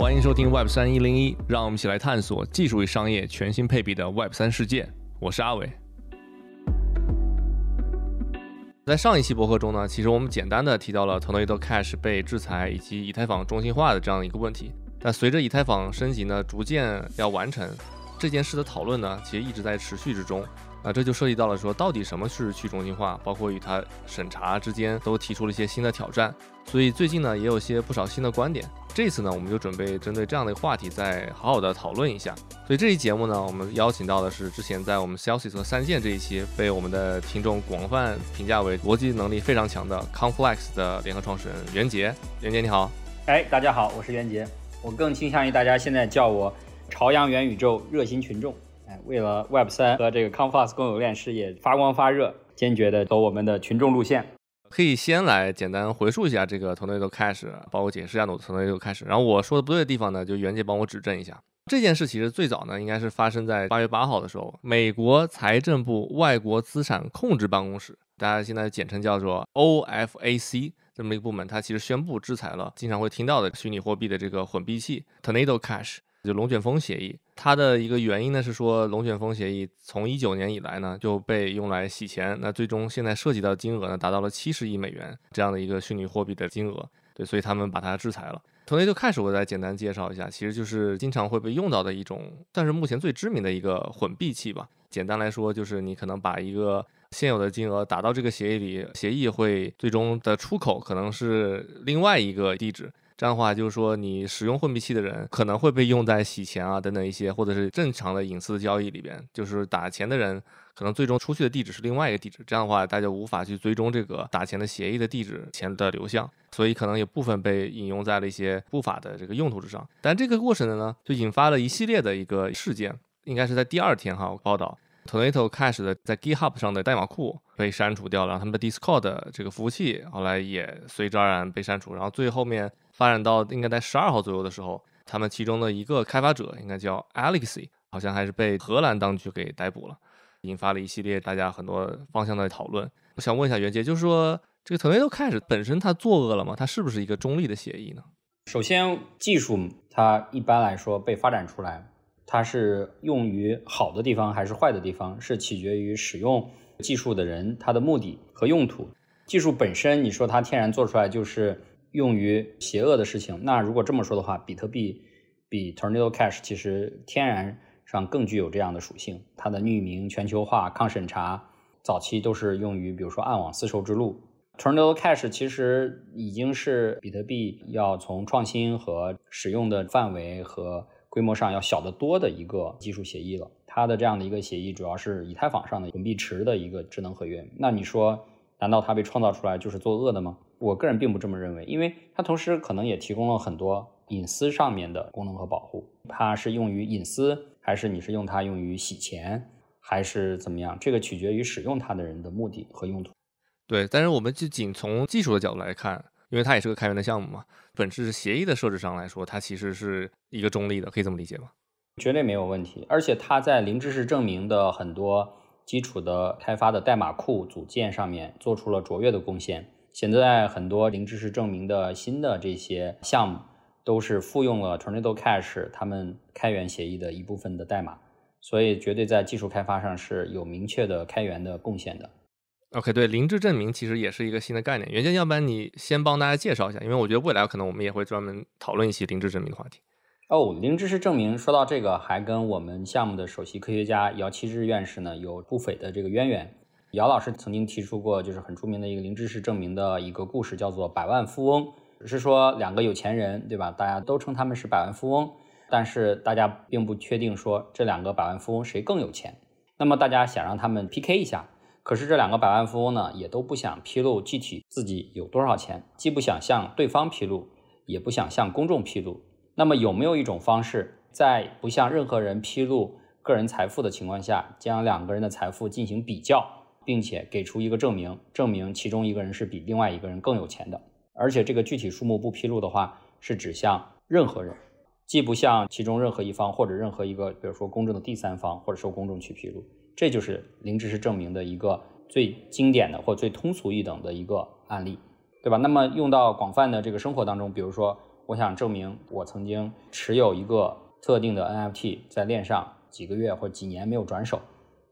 欢迎收听 Web 三一零一，让我们一起来探索技术与商业全新配比的 Web 三世界。我是阿伟。在上一期博客中呢，其实我们简单的提到了 Tornado Cash 被制裁以及以太坊中心化的这样一个问题。但随着以太坊升级呢，逐渐要完成这件事的讨论呢，其实一直在持续之中。啊这就涉及到了说，到底什么是去中心化，包括与它审查之间都提出了一些新的挑战。所以最近呢，也有些不少新的观点。这次呢，我们就准备针对这样的一个话题，再好好的讨论一下。所以这期节目呢，我们邀请到的是之前在我们 Celsius 和三线这一期被我们的听众广泛评价为逻辑能力非常强的 Complex 的联合创始人袁杰。袁杰你好，哎，大家好，我是袁杰。我更倾向于大家现在叫我朝阳元宇宙热心群众。为了 Web 三和这个 Complex 公有链事业发光发热，坚决的走我们的群众路线。可以先来简单回述一下这个 Tornado Cash，包括解释一下 Tornado Cash。然后我说的不对的地方呢，就袁姐帮我指正一下。这件事其实最早呢，应该是发生在八月八号的时候，美国财政部外国资产控制办公室，大家现在简称叫做 OFAC 这么一个部门，它其实宣布制裁了经常会听到的虚拟货币的这个混币器 Tornado Cash。就龙卷风协议，它的一个原因呢是说，龙卷风协议从一九年以来呢就被用来洗钱，那最终现在涉及到金额呢达到了七十亿美元这样的一个虚拟货币的金额，对，所以他们把它制裁了。从那就开始，我再简单介绍一下，其实就是经常会被用到的一种，算是目前最知名的一个混币器吧。简单来说，就是你可能把一个现有的金额打到这个协议里，协议会最终的出口可能是另外一个地址。这样的话，就是说你使用混币器的人可能会被用在洗钱啊等等一些，或者是正常的隐私交易里边。就是打钱的人可能最终出去的地址是另外一个地址，这样的话大家无法去追踪这个打钱的协议的地址钱的流向，所以可能有部分被引用在了一些不法的这个用途之上。但这个过程呢，就引发了一系列的一个事件，应该是在第二天哈报道。Tornado Cash 的在 GitHub 上的代码库被删除掉了，然后他们的 Discord 这个服务器后来也随之而然被删除，然后最后面发展到应该在十二号左右的时候，他们其中的一个开发者应该叫 Alexi，好像还是被荷兰当局给逮捕了，引发了一系列大家很多方向的讨论。我想问一下袁杰，就是说这个 Tornado Cash 本身它作恶了吗？它是不是一个中立的协议呢？首先，技术它一般来说被发展出来。它是用于好的地方还是坏的地方，是取决于使用技术的人他的目的和用途。技术本身，你说它天然做出来就是用于邪恶的事情，那如果这么说的话，比特币比 Tornado Cash 其实天然上更具有这样的属性。它的匿名、全球化、抗审查，早期都是用于比如说暗网丝绸之路。Tornado Cash 其实已经是比特币要从创新和使用的范围和规模上要小得多的一个技术协议了。它的这样的一个协议主要是以太坊上的混币池的一个智能合约。那你说，难道它被创造出来就是作恶的吗？我个人并不这么认为，因为它同时可能也提供了很多隐私上面的功能和保护。它是用于隐私，还是你是用它用于洗钱，还是怎么样？这个取决于使用它的人的目的和用途。对，但是我们就仅从技术的角度来看。因为它也是个开源的项目嘛，本质协议的设置上来说，它其实是一个中立的，可以这么理解吗？绝对没有问题。而且它在零知识证明的很多基础的开发的代码库组件上面做出了卓越的贡献。现在很多零知识证明的新的这些项目都是复用了 Tornado Cash 他们开源协议的一部分的代码，所以绝对在技术开发上是有明确的开源的贡献的。OK，对，零知证明其实也是一个新的概念。袁先，要不然你先帮大家介绍一下，因为我觉得未来可能我们也会专门讨论一些零知证明的话题。哦，零知识证明说到这个，还跟我们项目的首席科学家姚期智院士呢有不菲的这个渊源。姚老师曾经提出过，就是很著名的一个零知识证明的一个故事，叫做百万富翁。是说两个有钱人，对吧？大家都称他们是百万富翁，但是大家并不确定说这两个百万富翁谁更有钱。那么大家想让他们 PK 一下。可是这两个百万富翁呢，也都不想披露具体自己有多少钱，既不想向对方披露，也不想向公众披露。那么有没有一种方式，在不向任何人披露个人财富的情况下，将两个人的财富进行比较，并且给出一个证明，证明其中一个人是比另外一个人更有钱的？而且这个具体数目不披露的话，是指向任何人，既不向其中任何一方或者任何一个，比如说公正的第三方或者受公众去披露。这就是零知识证明的一个最经典的或最通俗易懂的一个案例，对吧？那么用到广泛的这个生活当中，比如说我想证明我曾经持有一个特定的 NFT 在链上几个月或几年没有转手，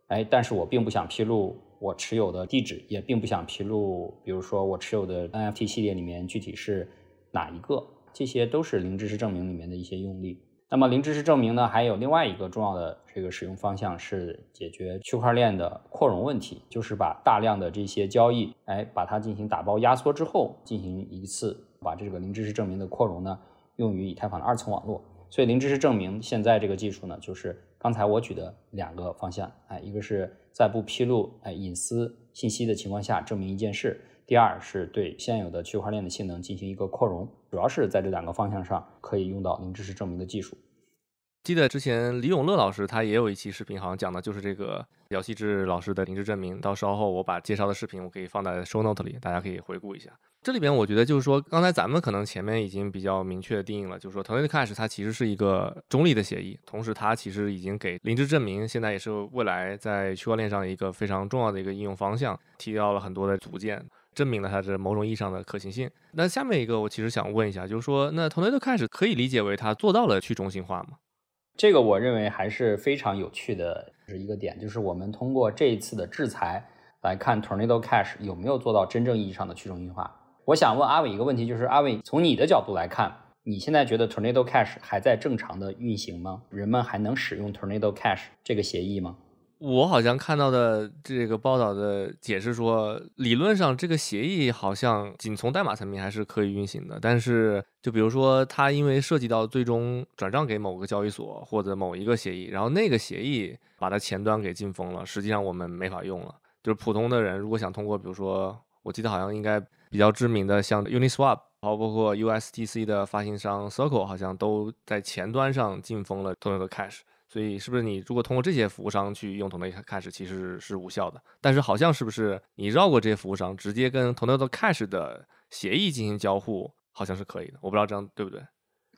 哎，但是我并不想披露我持有的地址，也并不想披露，比如说我持有的 NFT 系列里面具体是哪一个，这些都是零知识证明里面的一些用例。那么零知识证明呢，还有另外一个重要的这个使用方向是解决区块链的扩容问题，就是把大量的这些交易，哎，把它进行打包压缩之后，进行一次把这个零知识证明的扩容呢，用于以太坊的二层网络。所以零知识证明现在这个技术呢，就是刚才我举的两个方向，哎，一个是在不披露哎隐私信息的情况下证明一件事。第二是对现有的区块链的性能进行一个扩容，主要是在这两个方向上可以用到零知识证明的技术。记得之前李永乐老师他也有一期视频，好像讲的就是这个姚希志老师的零知证明。到稍后我把介绍的视频我可以放在 show note 里，大家可以回顾一下。这里边我觉得就是说，刚才咱们可能前面已经比较明确的定义了，就是说 Tornado Cash 它其实是一个中立的协议，同时它其实已经给零知证明现在也是未来在区块链上一个非常重要的一个应用方向，提到了很多的组件。证明了它是某种意义上的可行性。那下面一个，我其实想问一下，就是说，那 Tornado Cash 可以理解为它做到了去中心化吗？这个我认为还是非常有趣的，是一个点，就是我们通过这一次的制裁来看 Tornado Cash 有没有做到真正意义上的去中心化。我想问阿伟一个问题，就是阿伟从你的角度来看，你现在觉得 Tornado Cash 还在正常的运行吗？人们还能使用 Tornado Cash 这个协议吗？我好像看到的这个报道的解释说，理论上这个协议好像仅从代码层面还是可以运行的，但是就比如说它因为涉及到最终转账给某个交易所或者某一个协议，然后那个协议把它前端给禁封了，实际上我们没法用了。就是普通的人如果想通过，比如说我记得好像应该比较知名的像 Uniswap，包括 USDC 的发行商 Circle，好像都在前端上禁封了 Tornado Cash。所以是不是你如果通过这些服务商去用 Tornado Cash，其实是无效的？但是好像是不是你绕过这些服务商，直接跟 Tornado Cash 的协议进行交互，好像是可以的。我不知道这样对不对？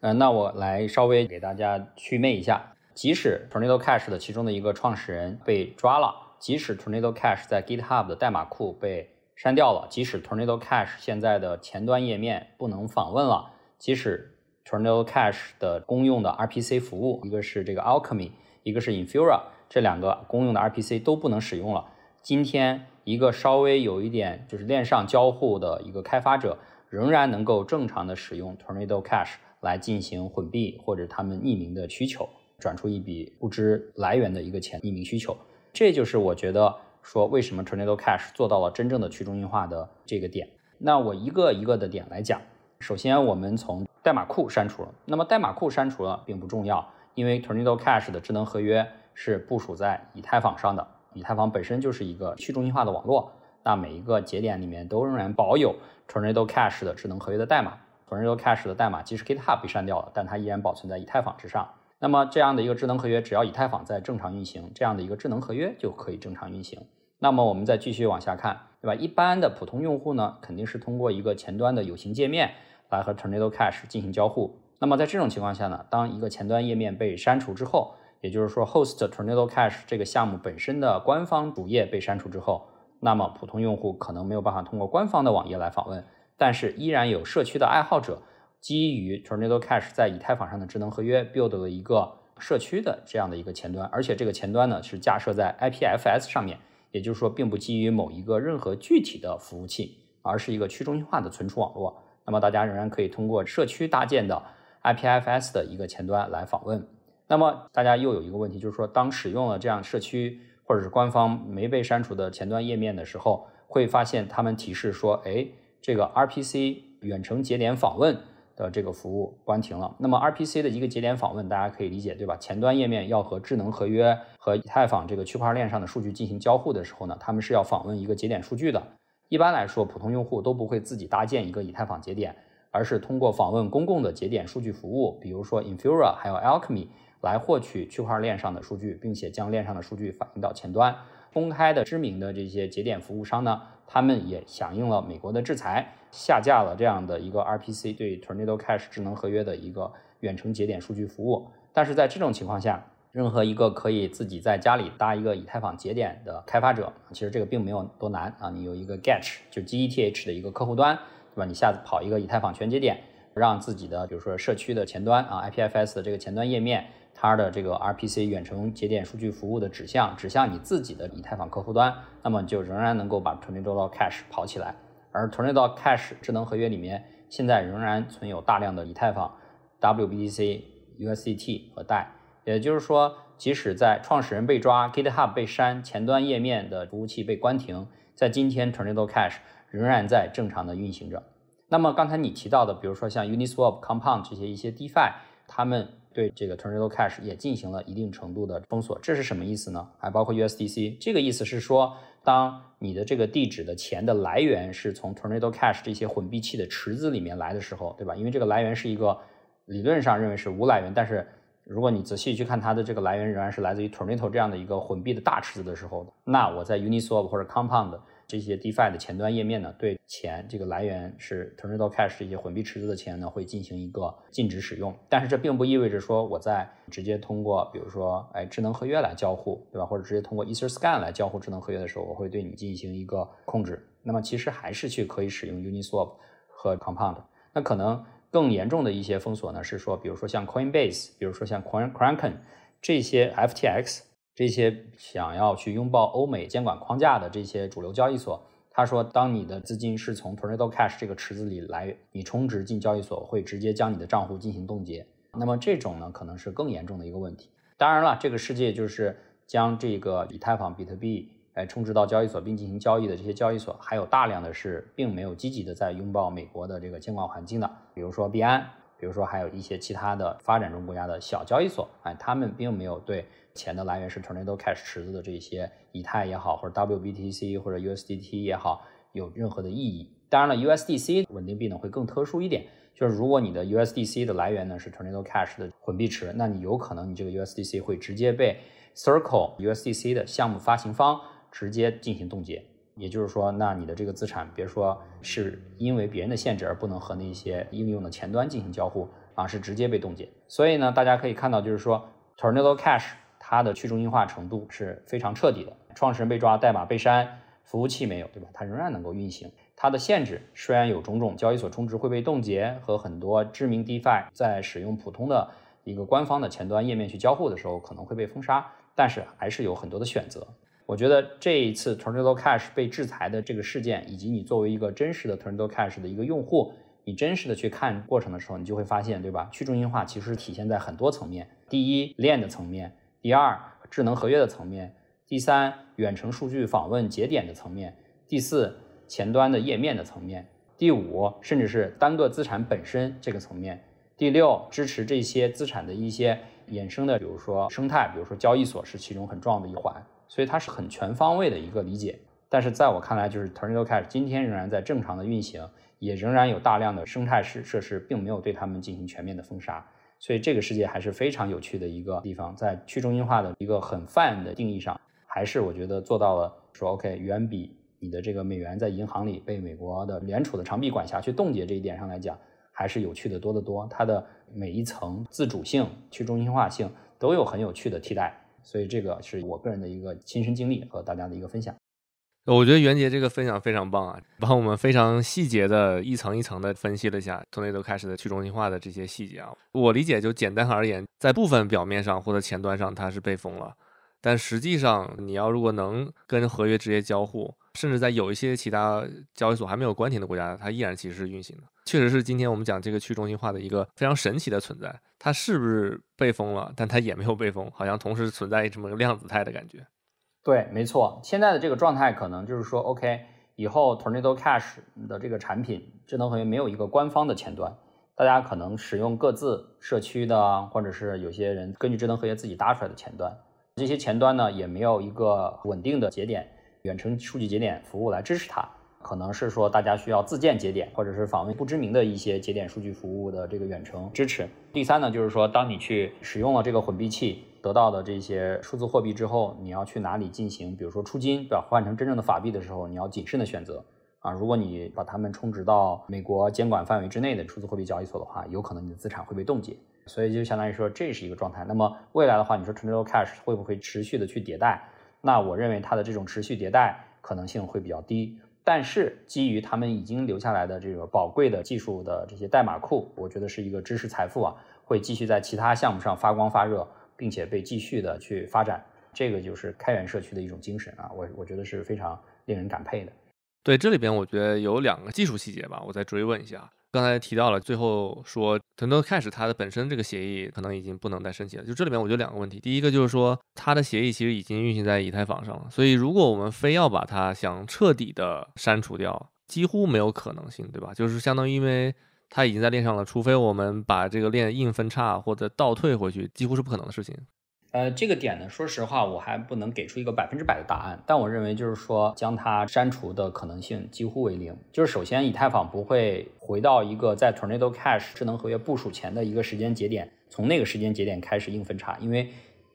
嗯，那我来稍微给大家祛魅一下。即使 Tornado Cash 的其中的一个创始人被抓了，即使 Tornado Cash 在 GitHub 的代码库被删掉了，即使 Tornado Cash 现在的前端页面不能访问了，即使 Tornado Cash 的公用的 RPC 服务，一个是这个 Alchemy，一个是 Infura，这两个公用的 RPC 都不能使用了。今天，一个稍微有一点就是链上交互的一个开发者，仍然能够正常的使用 Tornado Cash 来进行混币或者他们匿名的需求，转出一笔不知来源的一个钱匿名需求。这就是我觉得说为什么 Tornado Cash 做到了真正的去中心化的这个点。那我一个一个的点来讲。首先，我们从代码库删除了。那么代码库删除了并不重要，因为 Tornado Cash 的智能合约是部署在以太坊上的。以太坊本身就是一个去中心化的网络，那每一个节点里面都仍然保有 Tornado Cash 的智能合约的代码。Tornado Cash 的代码即使 GitHub 被删掉了，但它依然保存在以太坊之上。那么这样的一个智能合约，只要以太坊在正常运行，这样的一个智能合约就可以正常运行。那么我们再继续往下看，对吧？一般的普通用户呢，肯定是通过一个前端的有形界面。来和 Tornado Cash 进行交互。那么在这种情况下呢，当一个前端页面被删除之后，也就是说 Host Tornado Cash 这个项目本身的官方主页被删除之后，那么普通用户可能没有办法通过官方的网页来访问，但是依然有社区的爱好者基于 Tornado Cash 在以太坊上的智能合约 build 了一个社区的这样的一个前端，而且这个前端呢是架设在 IPFS 上面，也就是说并不基于某一个任何具体的服务器，而是一个去中心化的存储网络。那么大家仍然可以通过社区搭建的 IPFS 的一个前端来访问。那么大家又有一个问题，就是说当使用了这样社区或者是官方没被删除的前端页面的时候，会发现他们提示说，哎，这个 RPC 远程节点访问的这个服务关停了。那么 RPC 的一个节点访问，大家可以理解对吧？前端页面要和智能合约和以太坊这个区块链上的数据进行交互的时候呢，他们是要访问一个节点数据的。一般来说，普通用户都不会自己搭建一个以太坊节点，而是通过访问公共的节点数据服务，比如说 Infura 还有 Alchemy 来获取区块链上的数据，并且将链上的数据反映到前端。公开的知名的这些节点服务商呢，他们也响应了美国的制裁，下架了这样的一个 RPC 对 Tornado Cash 智能合约的一个远程节点数据服务。但是在这种情况下，任何一个可以自己在家里搭一个以太坊节点的开发者，其实这个并没有多难啊。你有一个 Geth 就 Geth 的一个客户端，对吧？你下次跑一个以太坊全节点，让自己的比如说社区的前端啊，IPFS 的这个前端页面，它的这个 RPC 远程节点数据服务的指向指向你自己的以太坊客户端，那么就仍然能够把 Tornado Cash 跑起来。而 Tornado Cash 智能合约里面现在仍然存有大量的以太坊、WBTC、USDT 和代，也就是说，即使在创始人被抓、GitHub 被删、前端页面的服务器被关停，在今天 Tornado Cash 仍然在正常的运行着。那么刚才你提到的，比如说像 Uniswap、Compound 这些一些 DeFi，他们对这个 Tornado Cash 也进行了一定程度的封锁，这是什么意思呢？还包括 USDC，这个意思是说，当你的这个地址的钱的来源是从 Tornado Cash 这些混币器的池子里面来的时候，对吧？因为这个来源是一个理论上认为是无来源，但是如果你仔细去看它的这个来源仍然是来自于 Tornado 这样的一个混币的大池子的时候，那我在 Uniswap 或者 Compound。这些 DeFi 的前端页面呢，对钱这个来源是 Tornado Cash 这些混币池子的钱呢，会进行一个禁止使用。但是这并不意味着说我在直接通过，比如说哎智能合约来交互，对吧？或者直接通过 EtherScan 来交互智能合约的时候，我会对你进行一个控制。那么其实还是去可以使用 Uniswap 和 Compound。那可能更严重的一些封锁呢，是说，比如说像 Coinbase，比如说像 Kraken 这些 FTX。这些想要去拥抱欧美监管框架的这些主流交易所，他说，当你的资金是从 Tornado Cash 这个池子里来，你充值进交易所会直接将你的账户进行冻结。那么这种呢，可能是更严重的一个问题。当然了，这个世界就是将这个以太坊、比特币来充值到交易所并进行交易的这些交易所，还有大量的是并没有积极的在拥抱美国的这个监管环境的，比如说币安，比如说还有一些其他的发展中国家的小交易所，哎，他们并没有对。钱的来源是 Tornado Cash 池子的这些以太也好，或者 WBTC 或者 USDT 也好，有任何的意义。当然了，USDC 稳定币呢会更特殊一点，就是如果你的 USDC 的来源呢是 Tornado Cash 的混币池，那你有可能你这个 USDC 会直接被 Circle USDC 的项目发行方直接进行冻结。也就是说，那你的这个资产，别说是因为别人的限制而不能和那些应用的前端进行交互啊，是直接被冻结。所以呢，大家可以看到，就是说 Tornado Cash。它的去中心化程度是非常彻底的，创始人被抓，代码被删，服务器没有，对吧？它仍然能够运行。它的限制虽然有种种，交易所充值会被冻结，和很多知名 DeFi 在使用普通的一个官方的前端页面去交互的时候可能会被封杀，但是还是有很多的选择。我觉得这一次 Tornado Cash 被制裁的这个事件，以及你作为一个真实的 Tornado Cash 的一个用户，你真实的去看过程的时候，你就会发现，对吧？去中心化其实体现在很多层面。第一，链的层面。第二，智能合约的层面；第三，远程数据访问节点的层面；第四，前端的页面的层面；第五，甚至是单个资产本身这个层面；第六，支持这些资产的一些衍生的，比如说生态，比如说交易所是其中很重要的一环。所以它是很全方位的一个理解。但是在我看来，就是 Tornado Cash 今天仍然在正常的运行，也仍然有大量的生态设设施，并没有对他们进行全面的封杀。所以这个世界还是非常有趣的一个地方，在去中心化的一个很泛的定义上，还是我觉得做到了说 OK，远比你的这个美元在银行里被美国的联储的长臂管辖去冻结这一点上来讲，还是有趣的多得多。它的每一层自主性、去中心化性都有很有趣的替代，所以这个是我个人的一个亲身经历和大家的一个分享。我觉得袁杰这个分享非常棒啊，帮我们非常细节的一层一层的分析了一下从那都开始的去中心化的这些细节啊。我理解就简单而言，在部分表面上或者前端上它是被封了，但实际上你要如果能跟合约直接交互，甚至在有一些其他交易所还没有关停的国家，它依然其实是运行的。确实是今天我们讲这个去中心化的一个非常神奇的存在，它是不是被封了？但它也没有被封，好像同时存在这么个量子态的感觉。对，没错，现在的这个状态可能就是说，OK，以后 Tornado Cash 的这个产品智能合约没有一个官方的前端，大家可能使用各自社区的，或者是有些人根据智能合约自己搭出来的前端，这些前端呢也没有一个稳定的节点、远程数据节点服务来支持它。可能是说大家需要自建节点，或者是访问不知名的一些节点数据服务的这个远程支持。第三呢，就是说当你去使用了这个混币器得到的这些数字货币之后，你要去哪里进行，比如说出金，对吧？换成真正的法币的时候，你要谨慎的选择啊。如果你把它们充值到美国监管范围之内的数字货币交易所的话，有可能你的资产会被冻结。所以就相当于说这是一个状态。那么未来的话，你说 Tornado Cash 会不会持续的去迭代？那我认为它的这种持续迭代可能性会比较低。但是基于他们已经留下来的这个宝贵的技术的这些代码库，我觉得是一个知识财富啊，会继续在其他项目上发光发热，并且被继续的去发展。这个就是开源社区的一种精神啊，我我觉得是非常令人感佩的。对，这里边我觉得有两个技术细节吧，我再追问一下。刚才提到了，最后说很多 Cash 它的本身这个协议可能已经不能再升级了。就这里面我觉得两个问题，第一个就是说它的协议其实已经运行在以太坊上了，所以如果我们非要把它想彻底的删除掉，几乎没有可能性，对吧？就是相当于因为它已经在链上了，除非我们把这个链硬分叉或者倒退回去，几乎是不可能的事情。呃，这个点呢，说实话，我还不能给出一个百分之百的答案。但我认为，就是说，将它删除的可能性几乎为零。就是首先，以太坊不会回到一个在 Tornado Cash 智能合约部署前的一个时间节点，从那个时间节点开始硬分叉，因为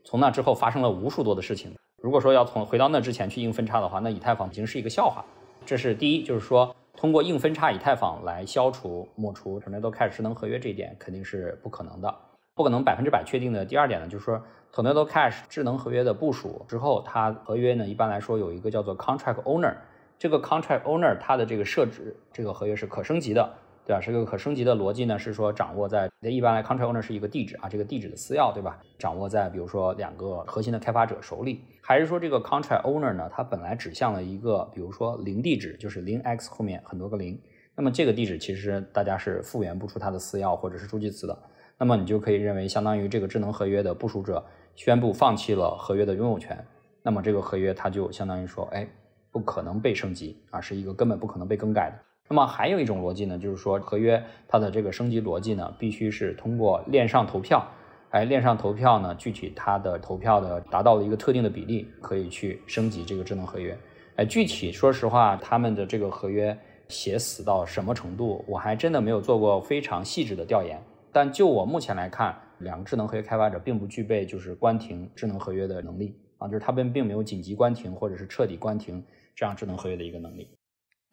从那之后发生了无数多的事情。如果说要从回到那之前去硬分叉的话，那以太坊已经是一个笑话。这是第一，就是说，通过硬分叉以太坊来消除抹除 Tornado Cash 智能合约这一点，肯定是不可能的。不可能百分之百确定的。第二点呢，就是说，Tornado Cash 智能合约的部署之后，它合约呢一般来说有一个叫做 Contract Owner，这个 Contract Owner 它的这个设置，这个合约是可升级的，对吧？是个可升级的逻辑呢，是说掌握在那一般来 Contract Owner 是一个地址啊，这个地址的私钥，对吧？掌握在比如说两个核心的开发者手里，还是说这个 Contract Owner 呢，它本来指向了一个比如说零地址，就是零 x 后面很多个零，那么这个地址其实大家是复原不出它的私钥或者是助记词的。那么你就可以认为，相当于这个智能合约的部署者宣布放弃了合约的拥有权，那么这个合约它就相当于说，哎，不可能被升级啊，是一个根本不可能被更改的。那么还有一种逻辑呢，就是说合约它的这个升级逻辑呢，必须是通过链上投票，哎，链上投票呢，具体它的投票的达到了一个特定的比例，可以去升级这个智能合约。哎，具体说实话，他们的这个合约写死到什么程度，我还真的没有做过非常细致的调研。但就我目前来看，两个智能合约开发者并不具备就是关停智能合约的能力啊，就是他们并没有紧急关停或者是彻底关停这样智能合约的一个能力。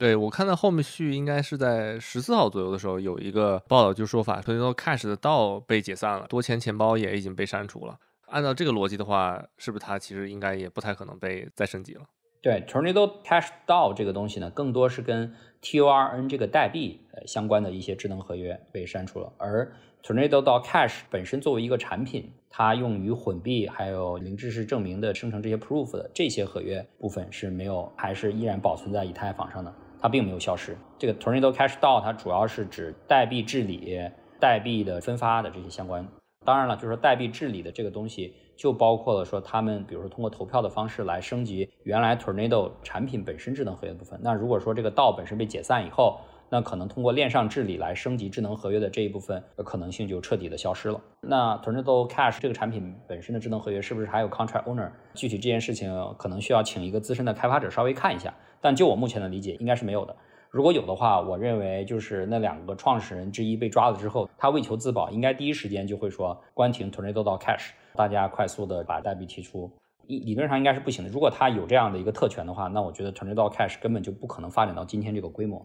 对我看到后面续应该是在十四号左右的时候有一个报道，就说法 Tornado Cash 的道被解散了，多钱钱包也已经被删除了。按照这个逻辑的话，是不是它其实应该也不太可能被再升级了？对，Tornado Cash 道这个东西呢，更多是跟 TORN 这个代币呃相关的一些智能合约被删除了，而 Tornado 道 Cash 本身作为一个产品，它用于混币还有零知识证明的生成这些 proof 的这些合约部分是没有，还是依然保存在以太坊上的，它并没有消失。这个 Tornado Cash DAO 它主要是指代币治理、代币的分发的这些相关。当然了，就是说代币治理的这个东西，就包括了说他们比如说通过投票的方式来升级原来 Tornado 产品本身智能合约部分。那如果说这个道本身被解散以后，那可能通过链上治理来升级智能合约的这一部分可能性就彻底的消失了。那 Tornado Cash 这个产品本身的智能合约是不是还有 Contract Owner？具体这件事情可能需要请一个资深的开发者稍微看一下。但就我目前的理解，应该是没有的。如果有的话，我认为就是那两个创始人之一被抓了之后，他为求自保，应该第一时间就会说关停 Tornado Cash，大家快速的把代币提出。理理论上应该是不行的。如果他有这样的一个特权的话，那我觉得 Tornado Cash 根本就不可能发展到今天这个规模。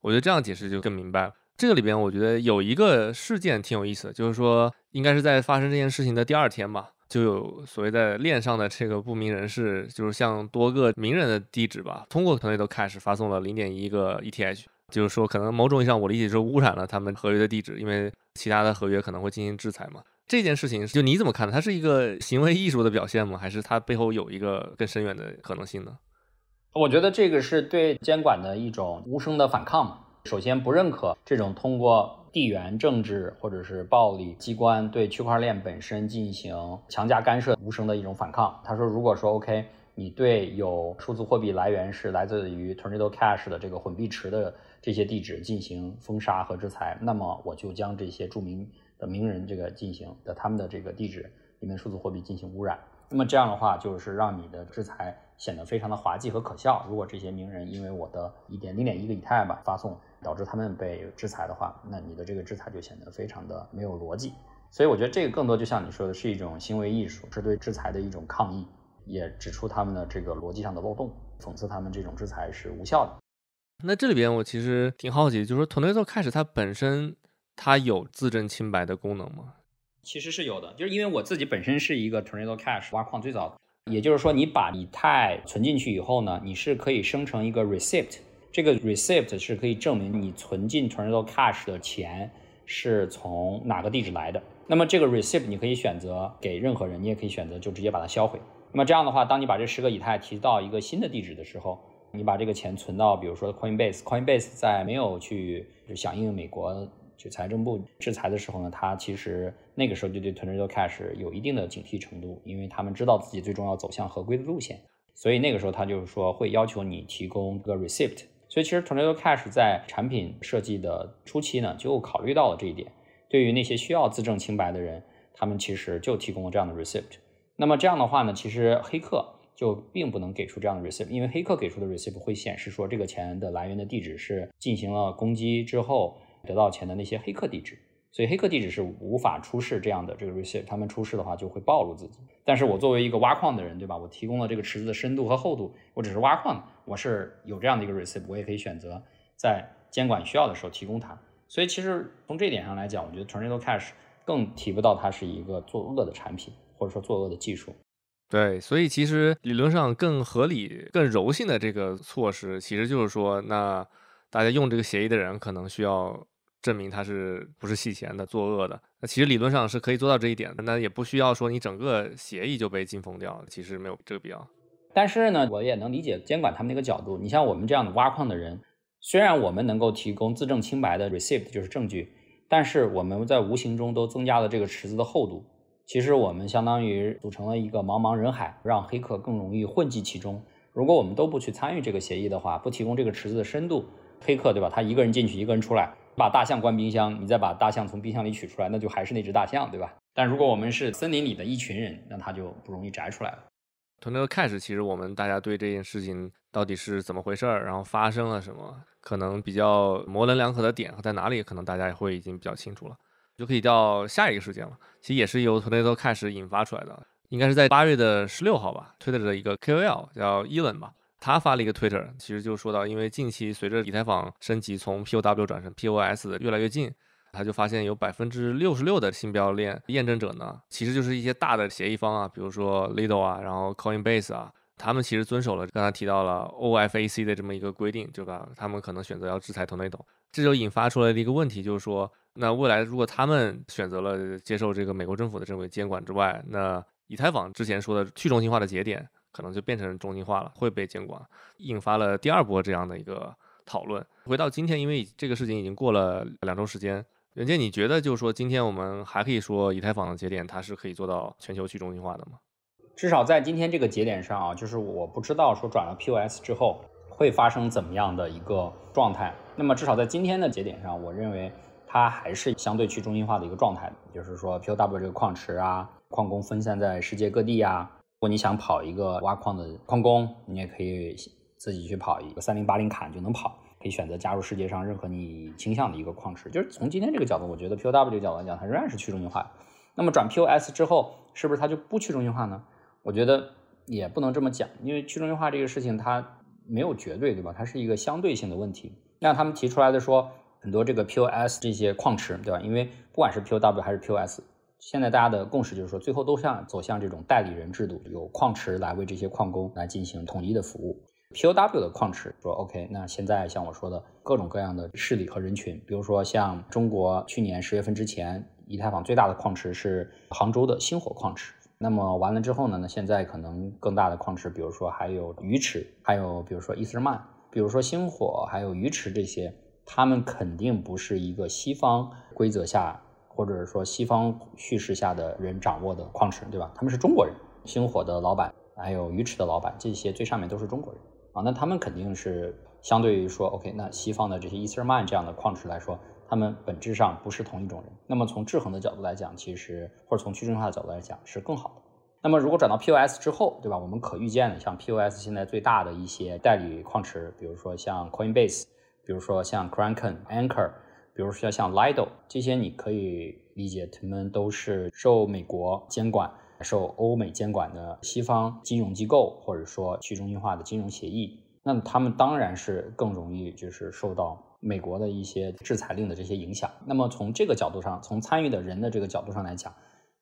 我觉得这样解释就更明白了。这个里边，我觉得有一个事件挺有意思的，就是说，应该是在发生这件事情的第二天吧，就有所谓在链上的这个不明人士，就是向多个名人的地址吧，通过 Tornado Cash 发送了零点一个 ETH，就是说，可能某种意义上，我理解是污染了他们合约的地址，因为其他的合约可能会进行制裁嘛。这件事情，就你怎么看？它是一个行为艺术的表现吗？还是它背后有一个更深远的可能性呢？我觉得这个是对监管的一种无声的反抗嘛。首先不认可这种通过地缘政治或者是暴力机关对区块链本身进行强加干涉无声的一种反抗。他说，如果说 OK，你对有数字货币来源是来自于 Tornado Cash 的这个混币池的这些地址进行封杀和制裁，那么我就将这些著名的名人这个进行的他们的这个地址里面数字货币进行污染。那么这样的话，就是让你的制裁显得非常的滑稽和可笑。如果这些名人因为我的一点零点一个以太吧发送，导致他们被制裁的话，那你的这个制裁就显得非常的没有逻辑。所以我觉得这个更多就像你说的，是一种行为艺术，是对制裁的一种抗议，也指出他们的这个逻辑上的漏洞，讽刺他们这种制裁是无效的。那这里边我其实挺好奇，就是说 Tornado Cash 它本身它有自证清白的功能吗？其实是有的，就是因为我自己本身是一个 Tornado Cash 挖矿最早，也就是说你把以太存进去以后呢，你是可以生成一个 receipt，这个 receipt 是可以证明你存进 Tornado Cash 的钱是从哪个地址来的。那么这个 receipt 你可以选择给任何人，你也可以选择就直接把它销毁。那么这样的话，当你把这十个以太提到一个新的地址的时候，你把这个钱存到，比如说 Coinbase，Coinbase 在没有去响应美国就财政部制裁的时候呢，它其实那个时候就对 Tornado Cash 有一定的警惕程度，因为他们知道自己最终要走向合规的路线，所以那个时候他就是说会要求你提供个 receipt。所以其实 Tornado Cash 在产品设计的初期呢，就考虑到了这一点。对于那些需要自证清白的人，他们其实就提供了这样的 receipt。那么这样的话呢，其实黑客就并不能给出这样的 receipt，因为黑客给出的 receipt 会显示说这个钱的来源的地址是进行了攻击之后得到钱的那些黑客地址，所以黑客地址是无法出示这样的这个 receipt，他们出示的话就会暴露自己。但是我作为一个挖矿的人，对吧？我提供了这个池子的深度和厚度，我只是挖矿，我是有这样的一个 receipt，我也可以选择在监管需要的时候提供它。所以其实从这一点上来讲，我觉得 Tornado Cash 更提不到它是一个作恶的产品，或者说作恶的技术。对，所以其实理论上更合理、更柔性的这个措施，其实就是说，那大家用这个协议的人可能需要证明他是不是洗钱的、作恶的。那其实理论上是可以做到这一点的，那也不需要说你整个协议就被禁封掉，其实没有这个必要。但是呢，我也能理解监管他们那个角度。你像我们这样的挖矿的人。虽然我们能够提供自证清白的 receipt 就是证据，但是我们在无形中都增加了这个池子的厚度。其实我们相当于组成了一个茫茫人海，让黑客更容易混迹其中。如果我们都不去参与这个协议的话，不提供这个池子的深度，黑客对吧？他一个人进去，一个人出来，把大象关冰箱，你再把大象从冰箱里取出来，那就还是那只大象，对吧？但如果我们是森林里的一群人，那它就不容易摘出来了。从那个开始，其实我们大家对这件事情。到底是怎么回事儿？然后发生了什么？可能比较模棱两可的点在哪里？可能大家也会已经比较清楚了，就可以到下一个事件了。其实也是由 Tornado 开始引发出来的，应该是在八月的十六号吧。Twitter 的一个 KOL 叫 Elon 吧，他发了一个 Twitter，其实就说到，因为近期随着以太坊升级从 POW 转成 POS 的越来越近，他就发现有百分之六十六的新标链验证者呢，其实就是一些大的协议方啊，比如说 Lido 啊，然后 Coinbase 啊。他们其实遵守了刚才提到了 OFAC 的这么一个规定，对吧？他们可能选择要制裁 Tornado，这就引发出来的一个问题，就是说，那未来如果他们选择了接受这个美国政府的这个监管之外，那以太坊之前说的去中心化的节点可能就变成中心化了，会被监管，引发了第二波这样的一个讨论。回到今天，因为这个事情已经过了两周时间，袁健，你觉得就是说，今天我们还可以说以太坊的节点它是可以做到全球去中心化的吗？至少在今天这个节点上啊，就是我不知道说转了 POS 之后会发生怎么样的一个状态。那么至少在今天的节点上，我认为它还是相对去中心化的一个状态。就是说 POW 这个矿池啊，矿工分散在世界各地啊。如果你想跑一个挖矿的矿工，你也可以自己去跑一个三零八零卡就能跑，可以选择加入世界上任何你倾向的一个矿池。就是从今天这个角度，我觉得 POW 这个角度来讲，它仍然是去中心化。那么转 POS 之后，是不是它就不去中心化呢？我觉得也不能这么讲，因为去中心化这个事情它没有绝对，对吧？它是一个相对性的问题。那他们提出来的说，很多这个 POS 这些矿池，对吧？因为不管是 POW 还是 POS，现在大家的共识就是说，最后都向走向这种代理人制度，有矿池来为这些矿工来进行统一的服务。POW 的矿池说 OK，那现在像我说的各种各样的势力和人群，比如说像中国去年十月份之前，以太坊最大的矿池是杭州的星火矿池。那么完了之后呢？那现在可能更大的矿池，比如说还有鱼池，还有比如说伊斯曼，比如说星火，还有鱼池这些，他们肯定不是一个西方规则下，或者是说西方叙事下的人掌握的矿池，对吧？他们是中国人，星火的老板，还有鱼池的老板，这些最上面都是中国人啊。那他们肯定是相对于说，OK，那西方的这些伊斯曼这样的矿池来说。他们本质上不是同一种人。那么从制衡的角度来讲，其实或者从去中心化的角度来讲是更好的。那么如果转到 POS 之后，对吧？我们可预见的，像 POS 现在最大的一些代理矿池，比如说像 Coinbase，比如说像 Kraken、Anchor，比如说像 Lido，这些你可以理解，他们都是受美国监管、受欧美监管的西方金融机构，或者说去中心化的金融协议。那他们当然是更容易就是受到。美国的一些制裁令的这些影响，那么从这个角度上，从参与的人的这个角度上来讲，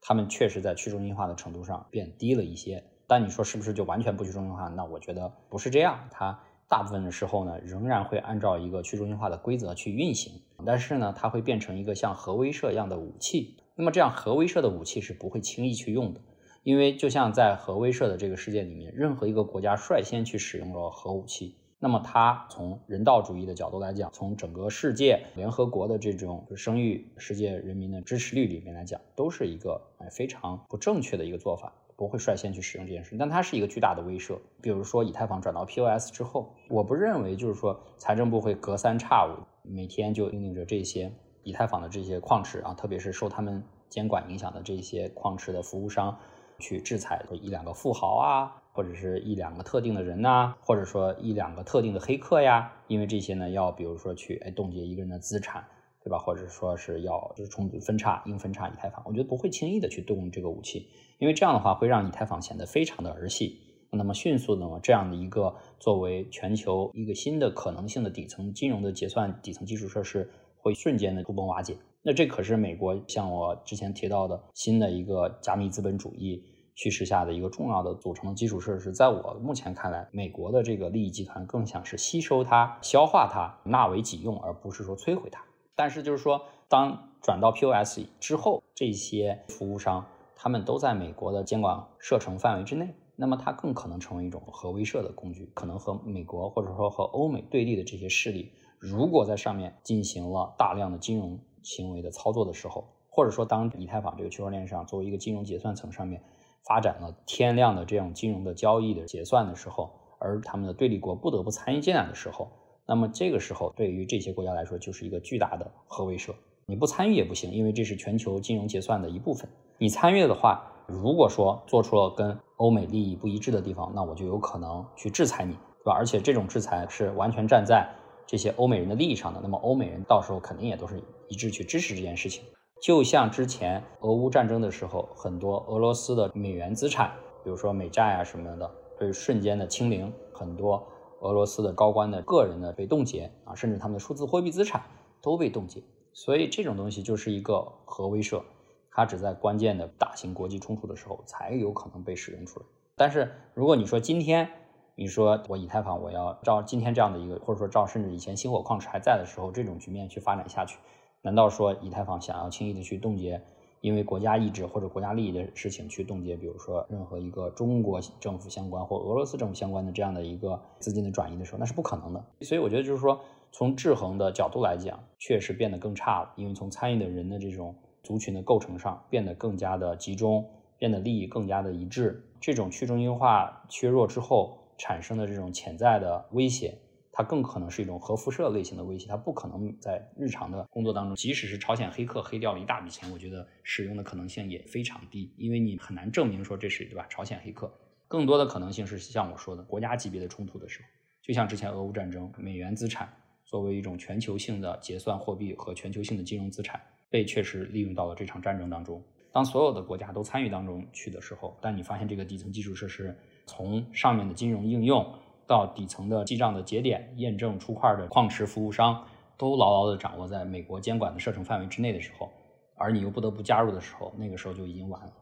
他们确实在去中心化的程度上变低了一些。但你说是不是就完全不去中心化？那我觉得不是这样，它大部分的时候呢，仍然会按照一个去中心化的规则去运行，但是呢，它会变成一个像核威慑一样的武器。那么这样核威慑的武器是不会轻易去用的，因为就像在核威慑的这个事件里面，任何一个国家率先去使用了核武器。那么，它从人道主义的角度来讲，从整个世界联合国的这种声誉、世界人民的支持率里面来讲，都是一个哎非常不正确的一个做法，不会率先去使用这件事。但它是一个巨大的威慑。比如说，以太坊转到 POS 之后，我不认为就是说财政部会隔三差五每天就命令着这些以太坊的这些矿池啊，特别是受他们监管影响的这些矿池的服务商去制裁一两个富豪啊。或者是一两个特定的人呐，或者说一两个特定的黑客呀，因为这些呢，要比如说去哎冻结一个人的资产，对吧？或者说是要就是重分叉、硬分叉以太坊，我觉得不会轻易的去动这个武器，因为这样的话会让以太坊显得非常的儿戏。那么迅速的这样的一个作为全球一个新的可能性的底层金融的结算底层基础设施，会瞬间的土崩瓦解。那这可是美国像我之前提到的新的一个加密资本主义。趋势下的一个重要的组成的基础设施，在我目前看来，美国的这个利益集团更像是吸收它、消化它、纳为己用，而不是说摧毁它。但是就是说，当转到 POS 之后，这些服务商他们都在美国的监管射程范围之内，那么它更可能成为一种核威慑的工具，可能和美国或者说和欧美对立的这些势力，如果在上面进行了大量的金融行为的操作的时候，或者说当以太坊这个区块链上作为一个金融结算层上面。发展了天量的这种金融的交易的结算的时候，而他们的对立国不得不参与进来的时候，那么这个时候对于这些国家来说就是一个巨大的核威慑。你不参与也不行，因为这是全球金融结算的一部分。你参与的话，如果说做出了跟欧美利益不一致的地方，那我就有可能去制裁你，对吧？而且这种制裁是完全站在这些欧美人的利益上的，那么欧美人到时候肯定也都是一致去支持这件事情。就像之前俄乌战争的时候，很多俄罗斯的美元资产，比如说美债啊什么的，被瞬间的清零，很多俄罗斯的高官的个人的被冻结啊，甚至他们的数字货币资产都被冻结。所以这种东西就是一个核威慑，它只在关键的大型国际冲突的时候才有可能被使用出来。但是如果你说今天，你说我以太坊我要照今天这样的一个，或者说照甚至以前星火矿池还在的时候这种局面去发展下去。难道说以太坊想要轻易的去冻结，因为国家意志或者国家利益的事情去冻结，比如说任何一个中国政府相关或俄罗斯政府相关的这样的一个资金的转移的时候，那是不可能的。所以我觉得就是说，从制衡的角度来讲，确实变得更差了，因为从参与的人的这种族群的构成上变得更加的集中，变得利益更加的一致。这种去中心化削弱之后产生的这种潜在的威胁。它更可能是一种核辐射类型的威胁，它不可能在日常的工作当中，即使是朝鲜黑客黑掉了一大笔钱，我觉得使用的可能性也非常低，因为你很难证明说这是对吧？朝鲜黑客更多的可能性是像我说的国家级别的冲突的时候，就像之前俄乌战争，美元资产作为一种全球性的结算货币和全球性的金融资产，被确实利用到了这场战争当中。当所有的国家都参与当中去的时候，但你发现这个底层基础设施从上面的金融应用。到底层的记账的节点、验证出块的矿池服务商，都牢牢地掌握在美国监管的射程范围之内的时候，而你又不得不加入的时候，那个时候就已经晚了。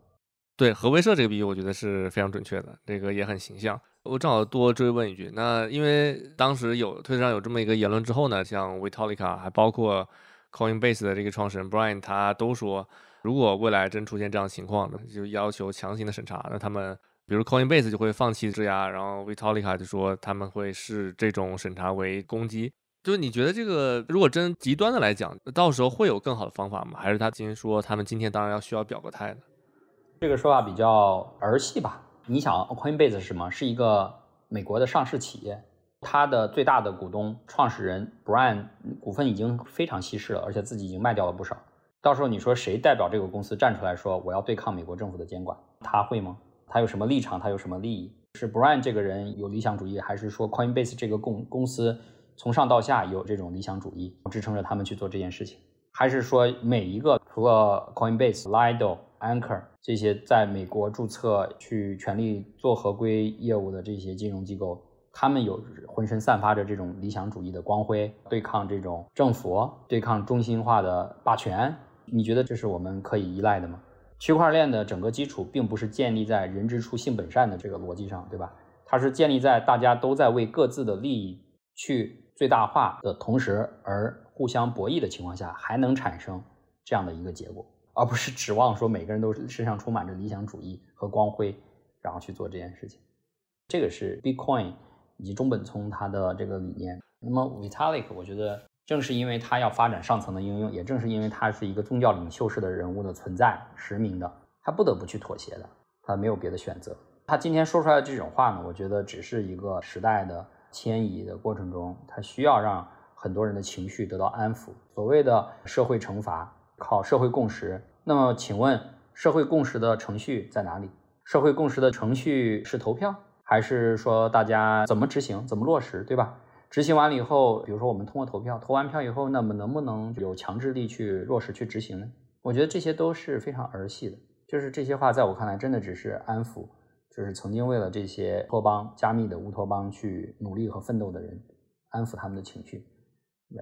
对核威慑这个比喻，我觉得是非常准确的，这个也很形象。我正好多追问一句，那因为当时有推特上有这么一个言论之后呢，像 Vitalik 还包括 Coinbase 的这个创始人 Brian，他都说，如果未来真出现这样情况呢，就要求强行的审查，那他们。比如 Coinbase 就会放弃质押，然后 Vitalik 就说他们会视这种审查为攻击。就是你觉得这个如果真极端的来讲，到时候会有更好的方法吗？还是他今天说他们今天当然要需要表个态的？这个说法比较儿戏吧？你想 Coinbase 是什么？是一个美国的上市企业，它的最大的股东创始人 Brian 股份已经非常稀释了，而且自己已经卖掉了不少。到时候你说谁代表这个公司站出来说我要对抗美国政府的监管？他会吗？他有什么立场？他有什么利益？是 Brian 这个人有理想主义，还是说 Coinbase 这个公公司从上到下有这种理想主义支撑着他们去做这件事情？还是说每一个除了 Coinbase、Lido、Anchor 这些在美国注册去全力做合规业务的这些金融机构，他们有浑身散发着这种理想主义的光辉，对抗这种政府、对抗中心化的霸权？你觉得这是我们可以依赖的吗？区块链的整个基础并不是建立在人之初性本善的这个逻辑上，对吧？它是建立在大家都在为各自的利益去最大化的同时，而互相博弈的情况下，还能产生这样的一个结果，而不是指望说每个人都身上充满着理想主义和光辉，然后去做这件事情。这个是 Bitcoin 以及中本聪他的这个理念。那么 Vitalik，我觉得正是因为他要发展上层的应用，也正是因为他是一个宗教领袖式的人物的存在，实名的，他不得不去妥协的，他没有别的选择。他今天说出来的这种话呢，我觉得只是一个时代的迁移的过程中，他需要让很多人的情绪得到安抚。所谓的社会惩罚，靠社会共识。那么，请问社会共识的程序在哪里？社会共识的程序是投票，还是说大家怎么执行、怎么落实，对吧？执行完了以后，比如说我们通过投票，投完票以后，那么能不能有强制力去落实、去执行呢？我觉得这些都是非常儿戏的。就是这些话，在我看来，真的只是安抚。就是曾经为了这些托邦加密的乌托邦去努力和奋斗的人，安抚他们的情绪，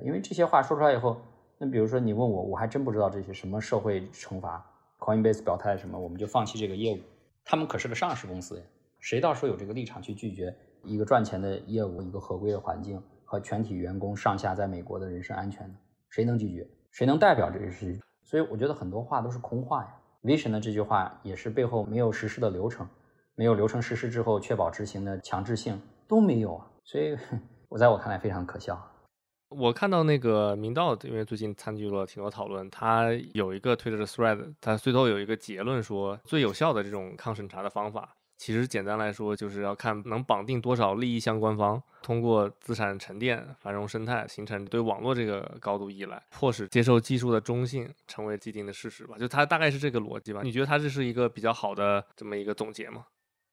因为这些话说出来以后，那比如说你问我，我还真不知道这些什么社会惩罚，Coinbase 表态什么，我们就放弃这个业务。他们可是个上市公司呀，谁到时候有这个立场去拒绝一个赚钱的业务、一个合规的环境和全体员工上下在美国的人身安全？谁能拒绝？谁能代表这个事情？所以我觉得很多话都是空话呀。Vision 的这句话也是背后没有实施的流程。没有流程实施之后确保执行的强制性都没有啊，所以我在我看来非常可笑。我看到那个明道，因为最近参与了挺多讨论，他有一个推特的 thread，他最后有一个结论说，最有效的这种抗审查的方法，其实简单来说就是要看能绑定多少利益相关方，通过资产沉淀、繁荣生态，形成对网络这个高度依赖，迫使接受技术的中性成为既定的事实吧。就他大概是这个逻辑吧？你觉得他这是一个比较好的这么一个总结吗？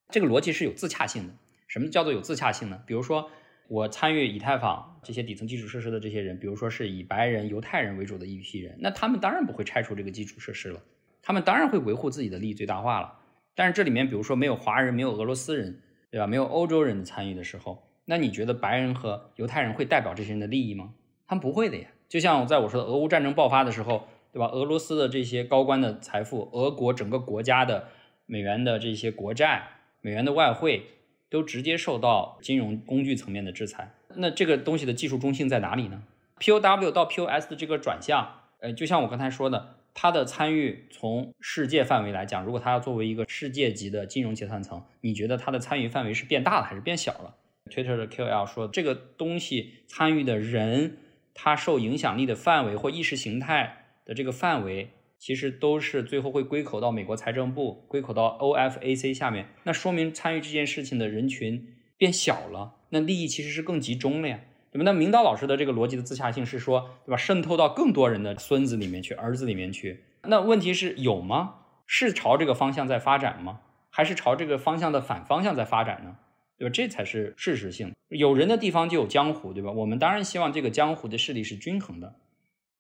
这个逻辑是有自洽性的。什么叫做有自洽性呢？比如说，我参与以太坊这些底层基础设施的这些人，比如说是以白人、犹太人为主的一批人，那他们当然不会拆除这个基础设施了，他们当然会维护自己的利益最大化了。但是这里面，比如说没有华人、没有俄罗斯人，对吧？没有欧洲人的参与的时候，那你觉得白人和犹太人会代表这些人的利益吗？他们不会的呀。就像在我说的俄乌战争爆发的时候，对吧？俄罗斯的这些高官的财富，俄国整个国家的美元的这些国债。美元的外汇都直接受到金融工具层面的制裁，那这个东西的技术中性在哪里呢？POW 到 POS 的这个转向，呃，就像我刚才说的，它的参与从世界范围来讲，如果它要作为一个世界级的金融结算层，你觉得它的参与范围是变大了还是变小了？Twitter 的 QL 说，这个东西参与的人，他受影响力的范围或意识形态的这个范围。其实都是最后会归口到美国财政部，归口到 OFAC 下面，那说明参与这件事情的人群变小了，那利益其实是更集中了呀，对吧？那明道老师的这个逻辑的自洽性是说，对吧？渗透到更多人的孙子里面去，儿子里面去，那问题是有吗？是朝这个方向在发展吗？还是朝这个方向的反方向在发展呢？对吧？这才是事实性。有人的地方就有江湖，对吧？我们当然希望这个江湖的势力是均衡的。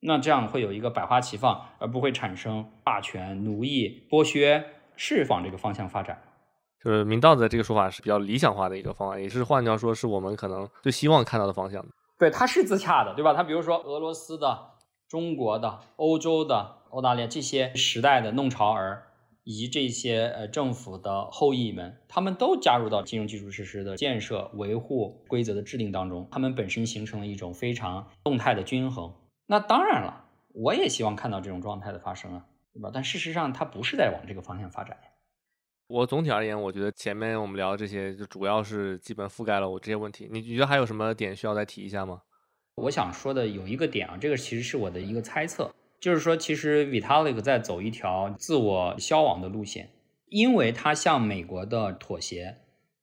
那这样会有一个百花齐放，而不会产生霸权、奴役、剥削，是往这个方向发展。就是明道的这个说法是比较理想化的一个方案，也是换句话说，是我们可能最希望看到的方向。对，它是自洽的，对吧？它比如说俄罗斯的、中国的、欧洲的、澳大利亚这些时代的弄潮儿，以及这些呃政府的后裔们，他们都加入到金融基础设施的建设、维护、规则的制定当中，他们本身形成了一种非常动态的均衡。那当然了，我也希望看到这种状态的发生啊，对吧？但事实上，它不是在往这个方向发展。我总体而言，我觉得前面我们聊的这些，就主要是基本覆盖了我这些问题。你觉得还有什么点需要再提一下吗？我想说的有一个点啊，这个其实是我的一个猜测，就是说，其实 Vitalik 在走一条自我消亡的路线，因为他向美国的妥协，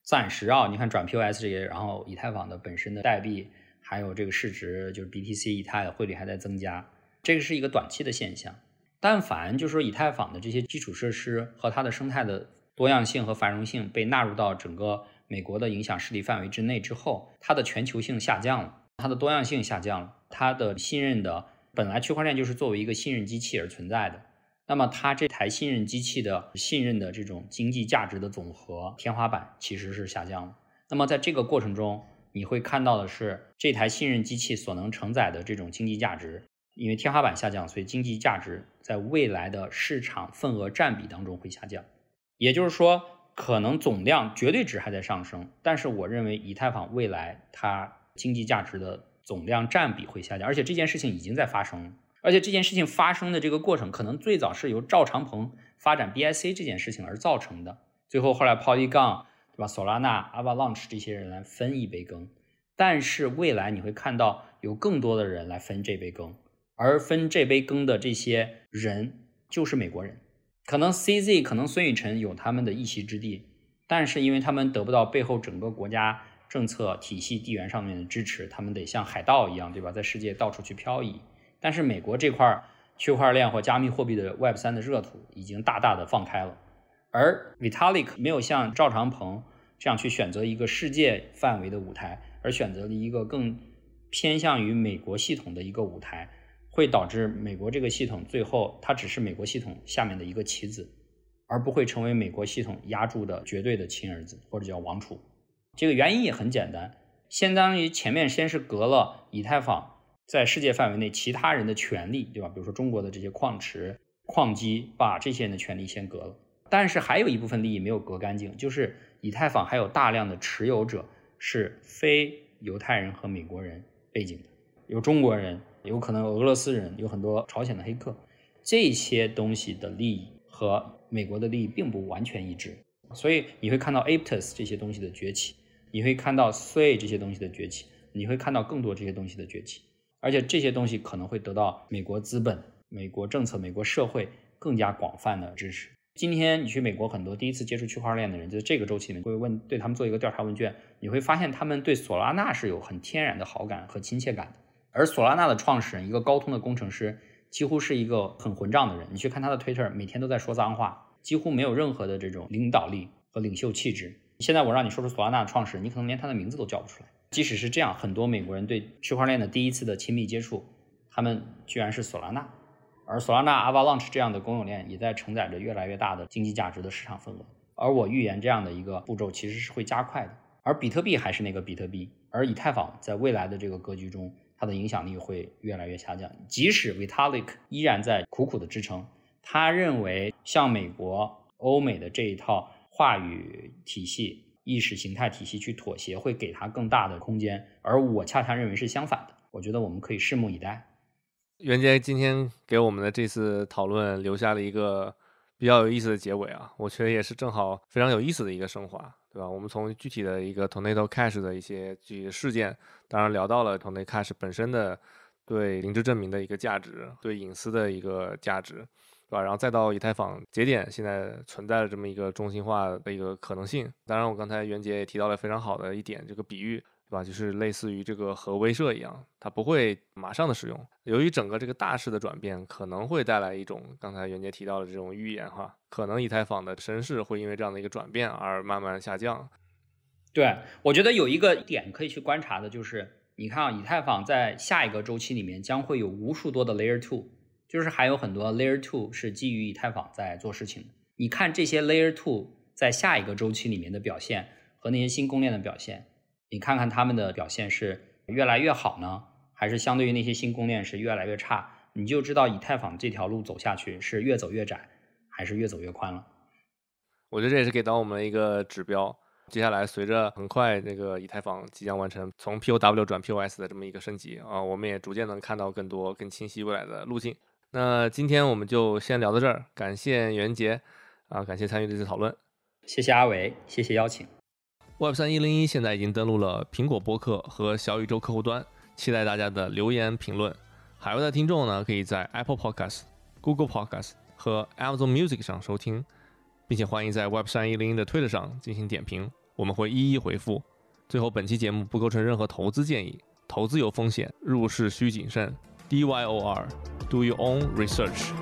暂时啊，你看转 POS 这些，然后以太坊的本身的代币。还有这个市值，就是 BTC 以太的汇率还在增加，这个是一个短期的现象。但凡就是说以太坊的这些基础设施和它的生态的多样性和繁荣性被纳入到整个美国的影响势力范围之内之后，它的全球性下降了，它的多样性下降了，它的信任的本来区块链就是作为一个信任机器而存在的，那么它这台信任机器的信任的这种经济价值的总和天花板其实是下降了。那么在这个过程中，你会看到的是，这台信任机器所能承载的这种经济价值，因为天花板下降，所以经济价值在未来的市场份额占比当中会下降。也就是说，可能总量绝对值还在上升，但是我认为以太坊未来它经济价值的总量占比会下降，而且这件事情已经在发生，而且这件事情发生的这个过程可能最早是由赵长鹏发展 BIC 这件事情而造成的，最后后来 Polygon 对吧，索拉纳、Avalanche 这些人来分一杯羹，但是未来你会看到有更多的人来分这杯羹，而分这杯羹的这些人就是美国人。可能 CZ 可能孙雨晨有他们的一席之地，但是因为他们得不到背后整个国家政策体系地缘上面的支持，他们得像海盗一样，对吧，在世界到处去漂移。但是美国这块区块链或加密货币的 Web 三的热土已经大大的放开了，而 Vitalik 没有像赵长鹏这样去选择一个世界范围的舞台，而选择了一个更偏向于美国系统的一个舞台。会导致美国这个系统最后它只是美国系统下面的一个棋子，而不会成为美国系统压住的绝对的亲儿子或者叫王储。这个原因也很简单，相当于前面先是隔了以太坊在世界范围内其他人的权利，对吧？比如说中国的这些矿池、矿机，把这些人的权利先隔了。但是还有一部分利益没有隔干净，就是以太坊还有大量的持有者是非犹太人和美国人背景的，有中国人。有可能俄罗斯人有很多朝鲜的黑客，这些东西的利益和美国的利益并不完全一致，所以你会看到 Aptos 这些东西的崛起，你会看到 Sway 这些东西的崛起，你会看到更多这些东西的崛起，而且这些东西可能会得到美国资本、美国政策、美国社会更加广泛的支持。今天你去美国，很多第一次接触区块链的人，就这个周期里面会问，对他们做一个调查问卷，你会发现他们对索拉纳是有很天然的好感和亲切感的。而索拉纳的创始人，一个高通的工程师，几乎是一个很混账的人。你去看他的 Twitter，每天都在说脏话，几乎没有任何的这种领导力和领袖气质。现在我让你说出索拉纳的创始人，你可能连他的名字都叫不出来。即使是这样，很多美国人对区块链的第一次的亲密接触，他们居然是索拉纳。而索拉纳、Avalanche 这样的公有链也在承载着越来越大的经济价值的市场份额。而我预言这样的一个步骤其实是会加快的。而比特币还是那个比特币，而以太坊在未来的这个格局中。它的影响力会越来越下降，即使 Vitalik 依然在苦苦的支撑，他认为向美国、欧美的这一套话语体系、意识形态体系去妥协，会给他更大的空间。而我恰恰认为是相反的，我觉得我们可以拭目以待。袁杰今天给我们的这次讨论留下了一个比较有意思的结尾啊，我觉得也是正好非常有意思的一个升华。对吧？我们从具体的一个 Tornado Cash 的一些具体事件，当然聊到了 Tornado Cash 本身的对零知证明的一个价值，对隐私的一个价值，对吧？然后再到以太坊节点现在存在的这么一个中心化的一个可能性。当然，我刚才袁杰也提到了非常好的一点，这个比喻。啊？就是类似于这个核威慑一样，它不会马上的使用。由于整个这个大势的转变，可能会带来一种刚才袁杰提到的这种预言哈，可能以太坊的声势会因为这样的一个转变而慢慢下降。对，我觉得有一个点可以去观察的就是，你看啊，以太坊在下一个周期里面将会有无数多的 Layer Two，就是还有很多 Layer Two 是基于以太坊在做事情的。你看这些 Layer Two 在下一个周期里面的表现和那些新公链的表现。你看看他们的表现是越来越好呢，还是相对于那些新公链是越来越差？你就知道以太坊这条路走下去是越走越窄，还是越走越宽了。我觉得这也是给到我们一个指标。接下来随着很快这个以太坊即将完成从 POW 转 POS 的这么一个升级啊，我们也逐渐能看到更多更清晰未来的路径。那今天我们就先聊到这儿，感谢袁杰啊，感谢参与这次讨论。谢谢阿伟，谢谢邀请。Web 三一零一现在已经登录了苹果播客和小宇宙客户端，期待大家的留言评论。海外的听众呢，可以在 Apple Podcast、Google Podcast 和 Amazon Music 上收听，并且欢迎在 Web 三一零一的 Twitter 上进行点评，我们会一一回复。最后，本期节目不构成任何投资建议，投资有风险，入市需谨慎。D Y O R，Do your own research。